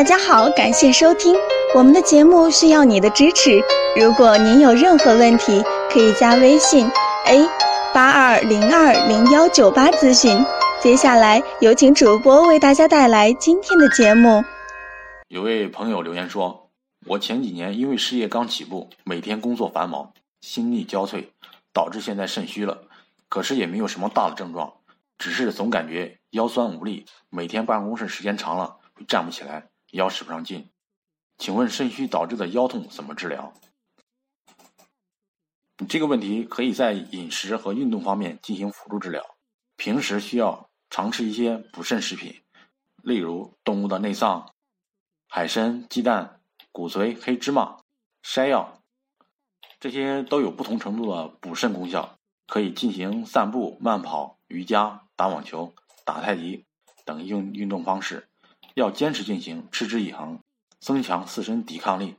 大家好，感谢收听我们的节目，需要你的支持。如果您有任何问题，可以加微信 a 八二零二零幺九八咨询。接下来有请主播为大家带来今天的节目。有位朋友留言说：“我前几年因为事业刚起步，每天工作繁忙，心力交瘁，导致现在肾虚了。可是也没有什么大的症状，只是总感觉腰酸无力，每天办公室时间长了会站不起来。”腰使不上劲，请问肾虚导致的腰痛怎么治疗？这个问题可以在饮食和运动方面进行辅助治疗。平时需要常吃一些补肾食品，例如动物的内脏、海参、鸡蛋、骨髓、黑芝麻、山药，这些都有不同程度的补肾功效。可以进行散步、慢跑、瑜伽、打网球、打太极等运运动方式。要坚持进行，持之以恒，增强自身抵抗力。